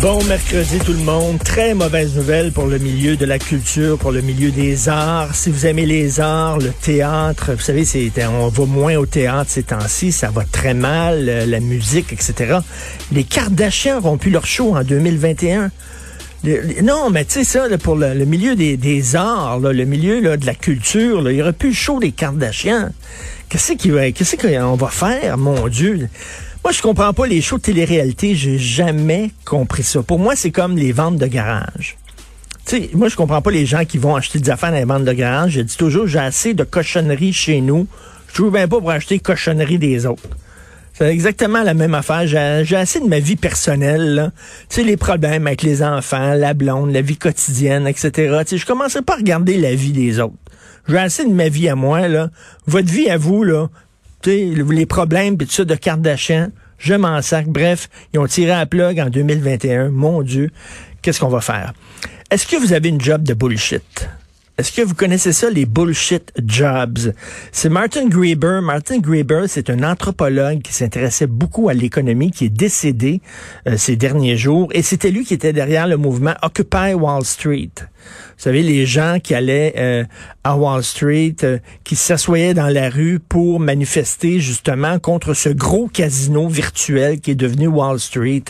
Bon mercredi tout le monde. Très mauvaise nouvelle pour le milieu de la culture, pour le milieu des arts. Si vous aimez les arts, le théâtre, vous savez, c'est, on va moins au théâtre ces temps-ci, ça va très mal, euh, la musique, etc. Les Kardashians auront pu leur show en 2021. Non, mais tu sais ça, pour le, milieu des, arts, le milieu de la culture, il y aurait pu le des Kardashians. Qu'est-ce qu'on va faire, mon Dieu? Moi, je comprends pas les shows de télé-réalité. J'ai jamais compris ça. Pour moi, c'est comme les ventes de garage. Sais, moi, je comprends pas les gens qui vont acheter des affaires dans les ventes de garage. Je dis toujours, j'ai assez de cochonneries chez nous. Je trouve bien pas pour acheter cochonneries des autres. C'est exactement la même affaire. J'ai assez de ma vie personnelle. là. Tu sais, les problèmes avec les enfants, la blonde, la vie quotidienne, etc. Tu sais, je commencerai pas à regarder la vie des autres. J'ai assez de ma vie à moi. là. Votre vie à vous, là, tu sais, les problèmes pis tout ça de Kardashian, je m'en sac. Bref, ils ont tiré à plug en 2021. Mon Dieu, qu'est-ce qu'on va faire? Est-ce que vous avez une job de bullshit? Est-ce que vous connaissez ça, les bullshit jobs? C'est Martin Grieber. Martin Grieber, c'est un anthropologue qui s'intéressait beaucoup à l'économie, qui est décédé euh, ces derniers jours. Et c'était lui qui était derrière le mouvement Occupy Wall Street. Vous savez, les gens qui allaient euh, à Wall Street, euh, qui s'assoyaient dans la rue pour manifester justement contre ce gros casino virtuel qui est devenu Wall Street.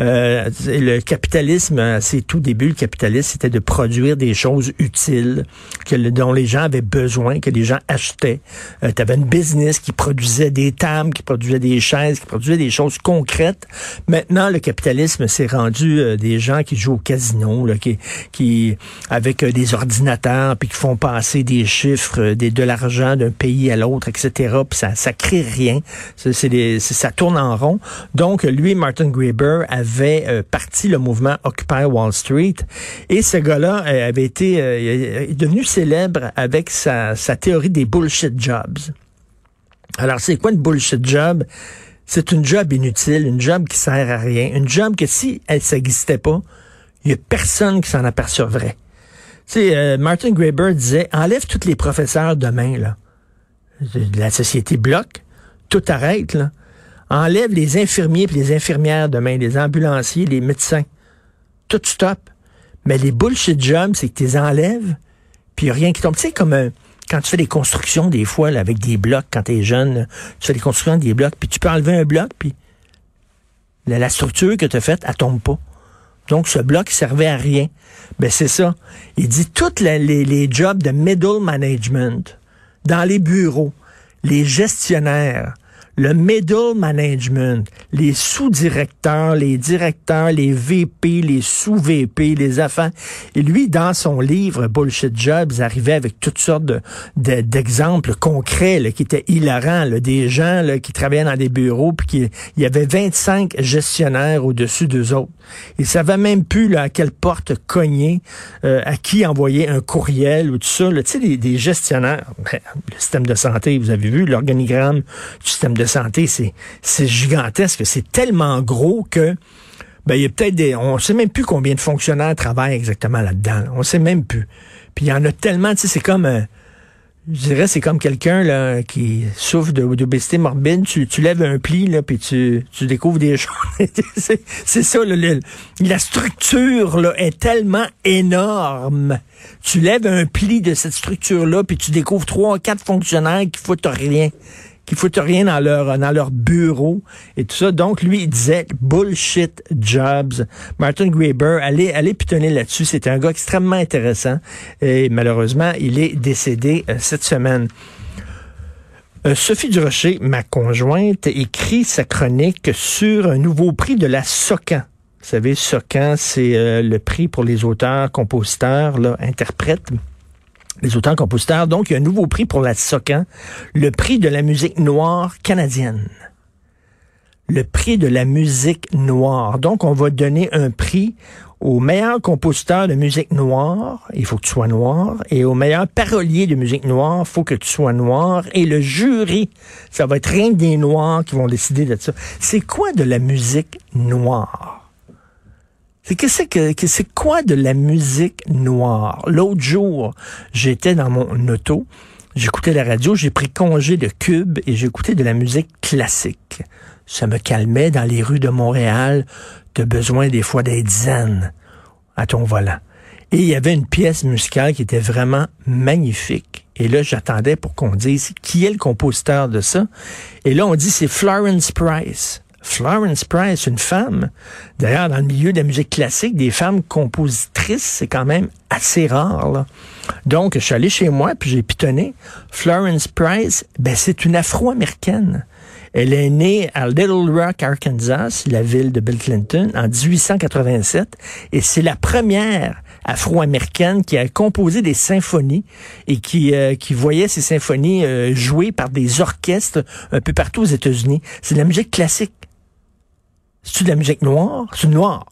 Euh, le capitalisme, à ses tout débuts, le capitalisme, c'était de produire des choses utiles que, dont les gens avaient besoin, que les gens achetaient. Euh, tu avais une business qui produisait des tables, qui produisait des chaises, qui produisait des choses concrètes. Maintenant, le capitalisme s'est rendu euh, des gens qui jouent au casino, là, qui, qui avec euh, des ordinateurs, puis qui font passer des chiffres, euh, des, de l'argent d'un pays à l'autre, etc. Puis ça, ça crée rien. Ça tourne en rond. Donc, lui, Martin Graeber, avait euh, parti le mouvement Occupy Wall Street. Et ce gars-là avait été est devenu célèbre avec sa, sa théorie des bullshit jobs. Alors, c'est quoi une bullshit job? C'est une job inutile, une job qui sert à rien, une job que si elle n'existait pas, il y a personne qui s'en apercevrait. Tu sais, euh, Martin Graeber disait, enlève tous les professeurs demain, là. La société bloque, tout arrête, là. Enlève les infirmiers et les infirmières demain, les ambulanciers, les médecins. Tout stop. Mais les bullshit jobs, c'est que tu les enlèves, puis rien qui tombe. Tu sais, comme un- quand tu fais des constructions, des fois, avec des blocs, quand tu es jeune, tu fais des constructions avec des blocs, puis tu peux enlever un bloc, puis la, la structure que tu as faite, elle tombe pas. Donc, ce bloc servait à rien. Ben, c'est ça. Il dit toutes la- les, les jobs de middle management, dans les bureaux, les gestionnaires, le middle management, les sous-directeurs, les directeurs, les VP, les sous-VP, les affaires. Et lui, dans son livre Bullshit Jobs, arrivait avec toutes sortes de- de- d'exemples concrets là, qui étaient hilarants. là, des gens là, qui travaillaient dans des bureaux, puis qui- il y avait 25 gestionnaires au-dessus d'eux autres. Ils savaient même plus à quelle porte cogner, euh, à qui envoyer un courriel ou tout ça. Tu sais, des, des gestionnaires. Ben, le système de santé, vous avez vu, l'organigramme du système de santé, c'est gigantesque. C'est tellement gros que ben, il y a peut-être des. On sait même plus combien de fonctionnaires travaillent exactement là-dedans. là. On sait même plus. Puis il y en a tellement, tu sais, c'est comme. euh, je dirais, c'est comme quelqu'un là qui souffre d'obésité morbide. Tu, lèves un pli, là, puis tu, découvres des choses. c'est ça, là, la structure là, est tellement énorme. Tu lèves un pli de cette structure-là, puis tu découvres trois, quatre fonctionnaires qui foutent rien qui foutent rien dans leur, dans leur bureau et tout ça. Donc, lui, il disait bullshit jobs. Martin Graeber, allez, allez pitonner là-dessus. C'était un gars extrêmement intéressant et malheureusement, il est décédé euh, cette semaine. Euh, Sophie Durocher, ma conjointe, écrit sa chronique sur un nouveau prix de la SOCAN. Vous savez, SOCAN, c'est euh, le prix pour les auteurs, compositeurs, interprètes les auteurs-compositeurs. Donc, il y a un nouveau prix pour la SOCAN, le prix de la musique noire canadienne. Le prix de la musique noire. Donc, on va donner un prix au meilleur compositeur de musique noire, il faut que tu sois noir, et au meilleur parolier de musique noire, il faut que tu sois noir, et le jury, ça va être rien des noirs qui vont décider de ça. C'est quoi de la musique noire? C'est qu'est-ce que c'est quoi de la musique noire? L'autre jour, j'étais dans mon auto, j'écoutais la radio, j'ai pris congé de Cube et j'écoutais de la musique classique. Ça me calmait dans les rues de Montréal de besoin des fois d'être zen à ton volant. Et il y avait une pièce musicale qui était vraiment magnifique. Et là, j'attendais pour qu'on dise qui est le compositeur de ça. Et là, on dit c'est Florence Price. Florence Price, une femme. D'ailleurs, dans le milieu de la musique classique, des femmes compositrices, c'est quand même assez rare. Donc, je suis allé chez moi, puis j'ai pitonné. Florence Price, ben, c'est une afro-américaine. Elle est née à Little Rock, Arkansas, la ville de Bill Clinton, en 1887, et c'est la première afro-américaine qui a composé des symphonies et qui, euh, qui voyait ces symphonies euh, jouées par des orchestres un peu partout aux États-Unis. C'est de la musique classique. C'est de la musique noire? C'est noir.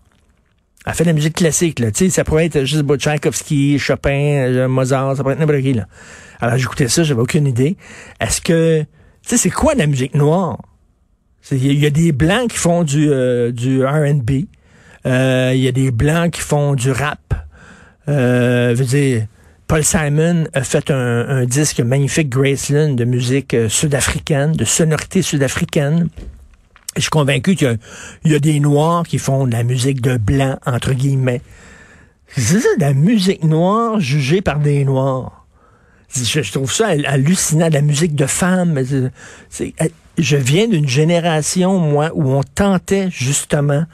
Elle fait de la musique classique, là. Tu sais, ça pourrait être juste Tchaïkovski, Chopin, euh, Mozart, ça pourrait être n'importe qui, là. Alors, j'écoutais ça, j'avais aucune idée. Est-ce que, tu sais, c'est quoi la musique noire? Il y, a des blancs qui font du, euh, R&B. Euh, il y a des blancs qui font du rap. Euh, veux dire, Paul Simon a fait un, un disque magnifique, Graceland, de musique sud-africaine, de sonorité sud-africaine. Je suis convaincu qu'il y, a des Noirs qui font de la musique de blanc, entre guillemets. C'est ça, de la musique noire jugée par des Noirs. Je, trouve ça hallucinant, de la musique de femmes. je viens d'une génération, moi, où on tentait justement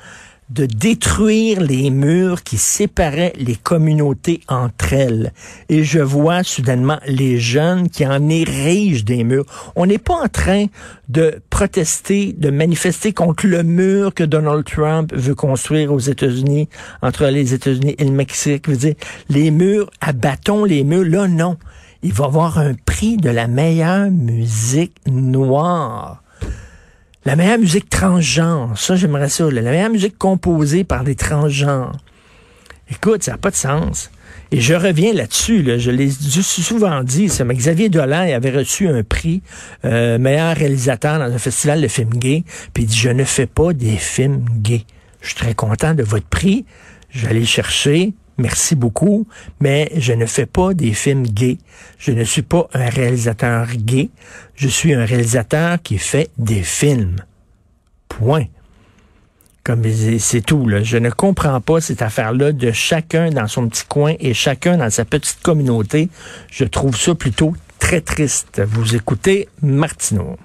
de détruire les murs qui séparaient les communautés entre elles. Et je vois soudainement les jeunes qui en érigent des murs. On n'est pas en train de protester, de manifester contre le mur que Donald Trump veut construire aux États-Unis, entre les États-Unis et le Mexique. Je veux dire, les murs, abattons les murs. Là, non. Il va avoir un prix de la meilleure musique noire. La meilleure musique transgenre, ça j'aimerais ça. La meilleure musique composée par des transgenres. Écoute, ça n'a pas de sens. Et je reviens là-dessus, je l'ai souvent dit, Xavier Dolan avait reçu un prix euh, meilleur réalisateur dans un festival de films gays, puis il dit, je ne fais pas des films gays. Je suis très content de votre prix, je vais aller le chercher, merci beaucoup, mais je ne fais pas des films gays. Je ne suis pas un réalisateur gay. Je suis un réalisateur qui fait des films. Point. Comme c'est tout. Là. Je ne comprends pas cette affaire-là de chacun dans son petit coin et chacun dans sa petite communauté. Je trouve ça plutôt très triste. Vous écoutez Martineau.